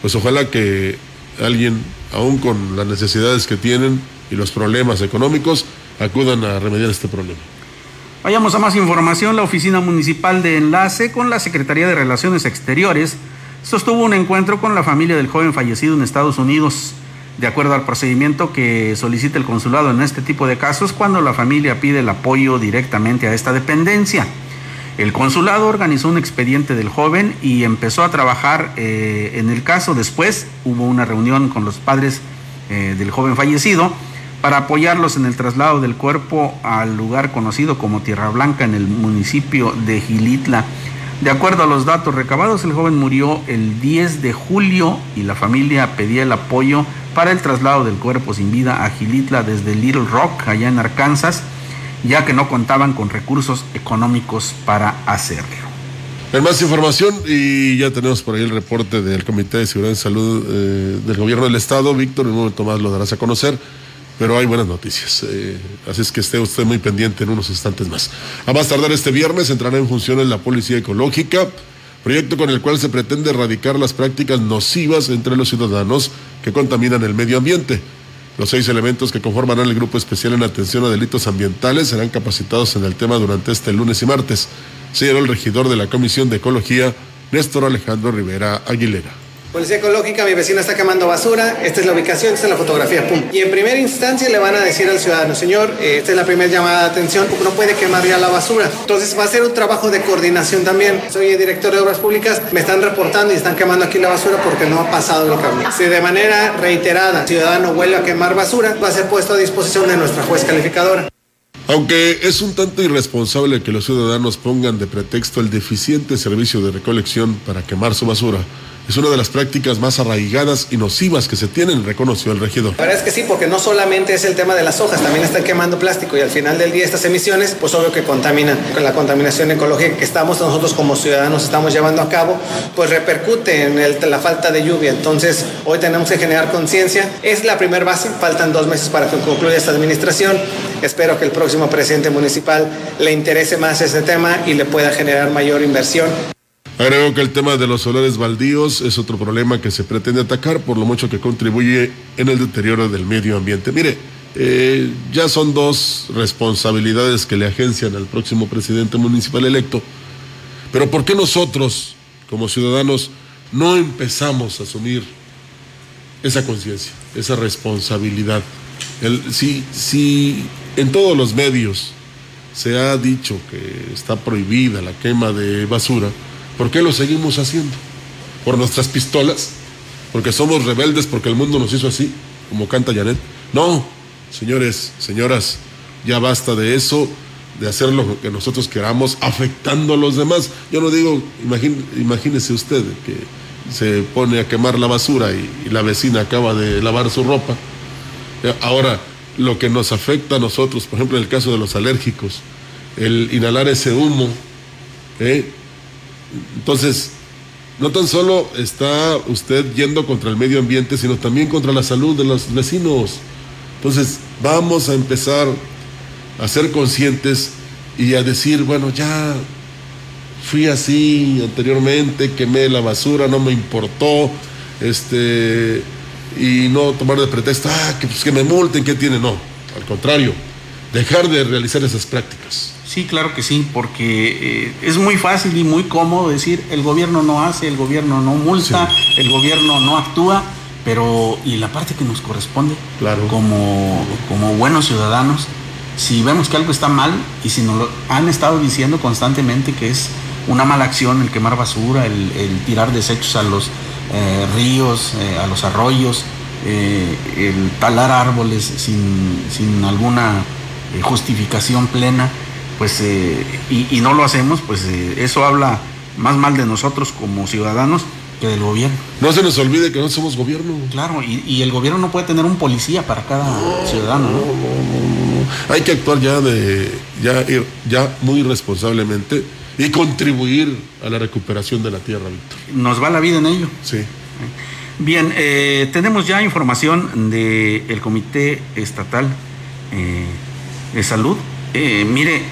pues ojalá que alguien, aún con las necesidades que tienen y los problemas económicos, acudan a remediar este problema. Vayamos a más información. La Oficina Municipal de Enlace con la Secretaría de Relaciones Exteriores sostuvo un encuentro con la familia del joven fallecido en Estados Unidos de acuerdo al procedimiento que solicita el consulado en este tipo de casos cuando la familia pide el apoyo directamente a esta dependencia. El consulado organizó un expediente del joven y empezó a trabajar eh, en el caso. Después hubo una reunión con los padres eh, del joven fallecido para apoyarlos en el traslado del cuerpo al lugar conocido como Tierra Blanca en el municipio de Gilitla. De acuerdo a los datos recabados, el joven murió el 10 de julio y la familia pedía el apoyo para el traslado del cuerpo sin vida a Gilitla desde Little Rock, allá en Arkansas, ya que no contaban con recursos económicos para hacerlo. En más información, y ya tenemos por ahí el reporte del Comité de Seguridad y Salud eh, del Gobierno del Estado, Víctor, en un momento más lo darás a conocer, pero hay buenas noticias. Eh, así es que esté usted muy pendiente en unos instantes más. A más tardar este viernes entrará en funciones la Policía Ecológica proyecto con el cual se pretende erradicar las prácticas nocivas entre los ciudadanos que contaminan el medio ambiente. Los seis elementos que conformarán el grupo especial en atención a delitos ambientales serán capacitados en el tema durante este lunes y martes, señaló el regidor de la Comisión de Ecología, Néstor Alejandro Rivera Aguilera. Policía Ecológica, mi vecina está quemando basura, esta es la ubicación, esta es la fotografía, pum. Y en primera instancia le van a decir al ciudadano, señor, eh, esta es la primera llamada de atención, no puede quemar ya la basura. Entonces va a ser un trabajo de coordinación también. Soy el director de Obras Públicas, me están reportando y están quemando aquí la basura porque no ha pasado el cambio. Si de manera reiterada el ciudadano vuelve a quemar basura, va a ser puesto a disposición de nuestra juez calificadora. Aunque es un tanto irresponsable que los ciudadanos pongan de pretexto el deficiente servicio de recolección para quemar su basura, es una de las prácticas más arraigadas y nocivas que se tienen, reconoció el regidor. La verdad es que sí, porque no solamente es el tema de las hojas, también están quemando plástico y al final del día estas emisiones, pues obvio que contaminan. Con la contaminación ecológica que estamos nosotros como ciudadanos estamos llevando a cabo, pues repercute en la falta de lluvia. Entonces, hoy tenemos que generar conciencia. Es la primera base, faltan dos meses para que concluya esta administración. Espero que el próximo presidente municipal le interese más ese tema y le pueda generar mayor inversión. Agrego que el tema de los solares baldíos es otro problema que se pretende atacar por lo mucho que contribuye en el deterioro del medio ambiente. Mire, eh, ya son dos responsabilidades que le agencian al próximo presidente municipal electo, pero ¿por qué nosotros, como ciudadanos, no empezamos a asumir esa conciencia, esa responsabilidad? si, si en todos los medios se ha dicho que está prohibida la quema de basura, ¿Por qué lo seguimos haciendo? ¿Por nuestras pistolas? ¿Porque somos rebeldes? ¿Porque el mundo nos hizo así? Como canta Janet. No, señores, señoras, ya basta de eso, de hacer lo que nosotros queramos, afectando a los demás. Yo no digo, imagínese usted que se pone a quemar la basura y, la vecina acaba de lavar su ropa. Eh, ahora, lo que nos afecta a nosotros, por ejemplo, en el caso de los alérgicos, el inhalar ese humo, ¿eh? Entonces, no tan solo está usted yendo contra el medio ambiente, sino también contra la salud de los vecinos. Entonces, vamos a empezar a ser conscientes y a decir, bueno, ya fui así anteriormente, quemé la basura, no me importó, este, y no tomar de pretexto, ah, que, pues, que me multen, ¿qué tiene? No, al contrario, dejar de realizar esas prácticas. Sí, claro que sí, porque eh, es muy fácil y muy cómodo decir el gobierno no hace, el gobierno no multa, el gobierno no actúa, pero y la parte que nos corresponde claro. como, como buenos ciudadanos, si vemos que algo está mal y si nos lo han estado diciendo constantemente que es una mala acción el quemar basura, el, tirar desechos a los eh, ríos, eh, a los arroyos, el talar árboles sin, sin alguna justificación plena, pues eh, y, no lo hacemos, pues eh, eso habla más mal de nosotros como ciudadanos que del gobierno. No se nos olvide que no somos gobierno. Claro, y, el gobierno no puede tener un policía para cada ciudadano. ¿no? Hay que actuar ya de ya, ya muy responsablemente y contribuir a la recuperación de la tierra, Víctor. Nos va la vida en ello. Sí. Bien, eh, tenemos ya información del Comité Estatal eh, de Salud. Eh, mire,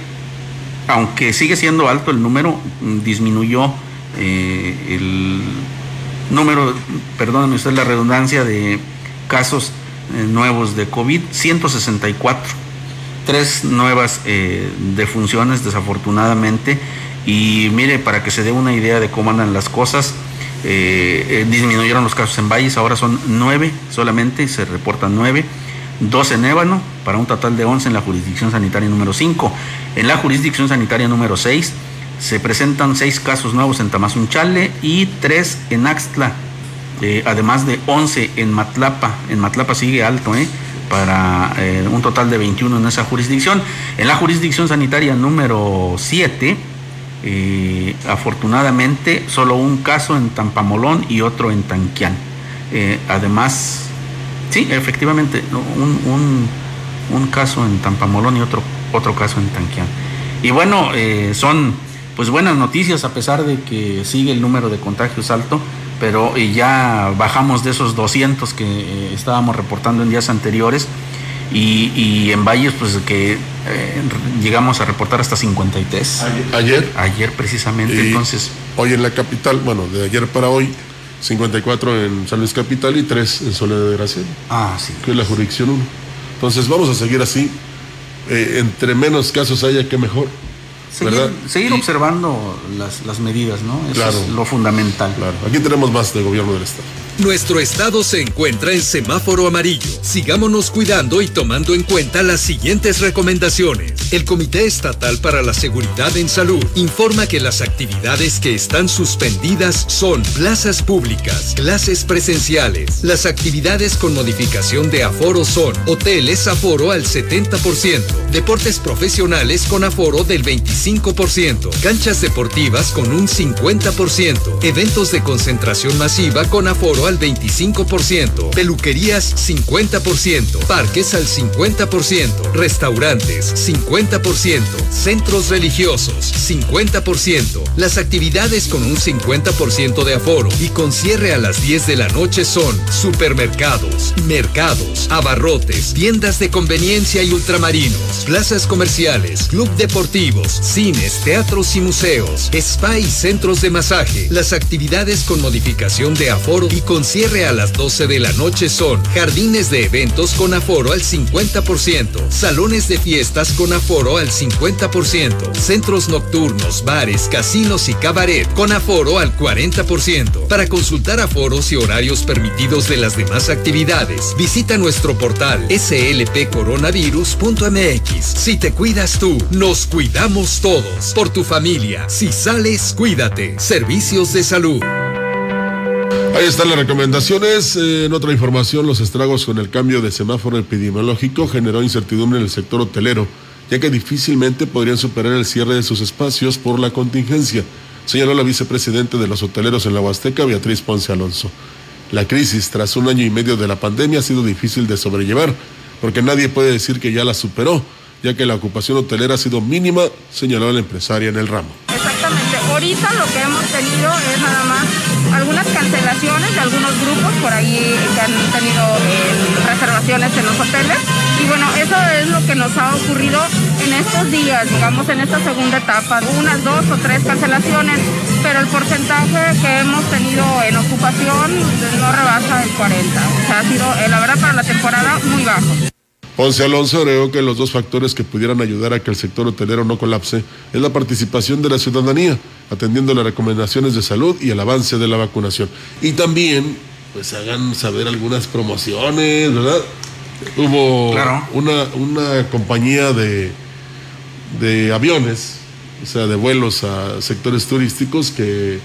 aunque sigue siendo alto el número, disminuyó el número, perdónenme usted la redundancia, de casos nuevos de COVID, 164. Tres nuevas defunciones, desafortunadamente. Y mire, para que se dé una idea de cómo andan las cosas, eh, eh, disminuyeron los casos en Valles, ahora son nueve solamente, se reportan nueve, dos en Ébano, para un total de once en la jurisdicción sanitaria número 5. En la jurisdicción sanitaria número 6 se presentan seis casos nuevos en Tamazunchale y tres en Axtla, eh, además de 11 en Matlapa. En Matlapa sigue alto, ¿eh? para un total de 21 en esa jurisdicción. En la jurisdicción sanitaria número 7 eh, afortunadamente, solo un caso en Tampamolón y otro en Tanquián. Eh, además, sí, efectivamente, un, un, caso en Tampamolón y otro, otro caso en Tanquián. Y bueno, eh, son pues buenas noticias a pesar de que sigue el número de contagios alto, pero ya bajamos de esos 200 que estábamos reportando en días anteriores y, en Valles pues que eh, llegamos a reportar hasta 53. Ayer. Ayer precisamente, entonces. Hoy en la capital, bueno, de ayer para hoy, 54 en San Luis Capital y 3 en Soledad de Gracia. Ah, sí. Que es la jurisdicción 1. Entonces vamos a seguir así. Eh, entre menos casos haya, que mejor. Seguir, seguir observando las, las, medidas, ¿no? Eso es lo fundamental. Claro. Aquí tenemos más del gobierno del Estado. Nuestro estado se encuentra en semáforo amarillo. Sigámonos cuidando y tomando en cuenta las siguientes recomendaciones. El Comité Estatal para la Seguridad en Salud informa que las actividades que están suspendidas son plazas públicas, clases presenciales. Las actividades con modificación de aforo son hoteles aforo al 70%, deportes profesionales con aforo del 25%, canchas deportivas con un 50%, eventos de concentración masiva con aforo al 25%, peluquerías 50%, parques al 50%, restaurantes 50%, centros religiosos 50%. Las actividades con un 50% de aforo y con cierre a las 10 de la noche son supermercados, mercados, abarrotes, tiendas de conveniencia y ultramarinos, plazas comerciales, club deportivos, cines, teatros y museos, spa y centros de masaje. Las actividades con modificación de aforo y con cierre a las 12 de la noche son jardines de eventos con aforo al 50%, salones de fiestas con aforo al 50%, centros nocturnos, bares, casinos y cabaret con aforo al 40%. Para consultar aforos y horarios permitidos de las demás actividades, visita nuestro portal slpcoronavirus.mx. Si te cuidas tú, nos cuidamos todos. Por tu familia, si sales, cuídate. Servicios de salud. Ahí están las recomendaciones. Eh, en otra información, los estragos con el cambio de semáforo epidemiológico generó incertidumbre en el sector hotelero, ya que difícilmente podrían superar el cierre de sus espacios por la contingencia, señaló la vicepresidente de los hoteleros en la Huasteca, Beatriz Ponce Alonso. La crisis tras un año y medio de la pandemia ha sido difícil de sobrellevar, porque nadie puede decir que ya la superó, ya que la ocupación hotelera ha sido mínima, señaló la empresaria en el ramo. Exactamente, ahorita lo que hemos tenido es nada más algunas cancelaciones de algunos grupos por ahí que han tenido eh, reservaciones en los hoteles. Y bueno, eso es lo que nos ha ocurrido en estos días, digamos, en esta segunda etapa. Unas dos o tres cancelaciones, pero el porcentaje que hemos tenido en ocupación no rebasa el 40. O sea, ha sido, eh, la verdad, para la temporada muy bajo. Ponce Alonso agregó que los dos factores que pudieran ayudar a que el sector hotelero no colapse es la participación de la ciudadanía, atendiendo las recomendaciones de salud y el avance de la vacunación. Y también, pues hagan saber algunas promociones, ¿verdad? Hubo una, una compañía de, de aviones, o sea, de vuelos a sectores turísticos que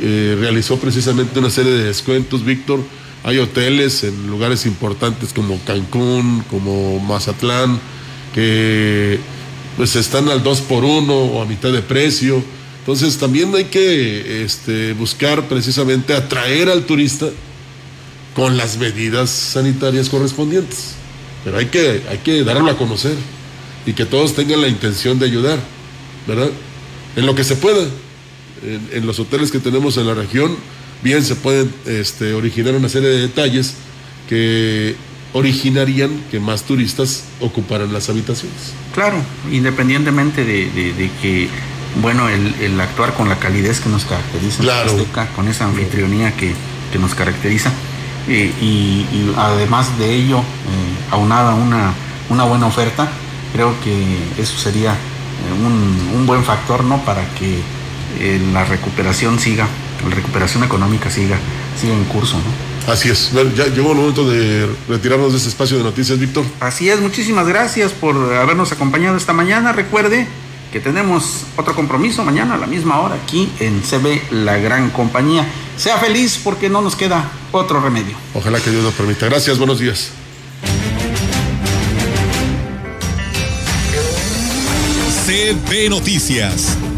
eh, realizó precisamente una serie de descuentos, Víctor hay hoteles en lugares importantes como Cancún, como Mazatlán, que pues están al 2 por 1 o a mitad de precio. Entonces también hay que este, buscar precisamente atraer al turista con las medidas sanitarias correspondientes. Pero hay que, hay que darlo a conocer. y que todos tengan la intención de ayudar, ¿verdad? En lo que se pueda. En, en los hoteles que tenemos en la región, bien se pueden este, originar una serie de detalles que originarían que más turistas ocuparan las habitaciones. Claro, independientemente de, de- de que, bueno, el, el actuar con la calidez que nos caracteriza, Claro. Azteca, con esa anfitrionía que, que nos caracteriza, eh, y, y además de ello, eh, aunada una, una buena oferta, creo que eso sería eh, un, un buen factor, ¿no? Para que eh, la recuperación siga, la recuperación económica siga, siga en curso, ¿no? Así es. Bueno, ya llegó el momento de retirarnos de este espacio de noticias, Víctor. Así es, muchísimas gracias por habernos acompañado esta mañana. Recuerde que tenemos otro compromiso mañana a la misma hora aquí en CB La Gran Compañía. Sea feliz porque no nos queda otro remedio. Ojalá que Dios lo permita. Gracias, buenos días. CB Noticias,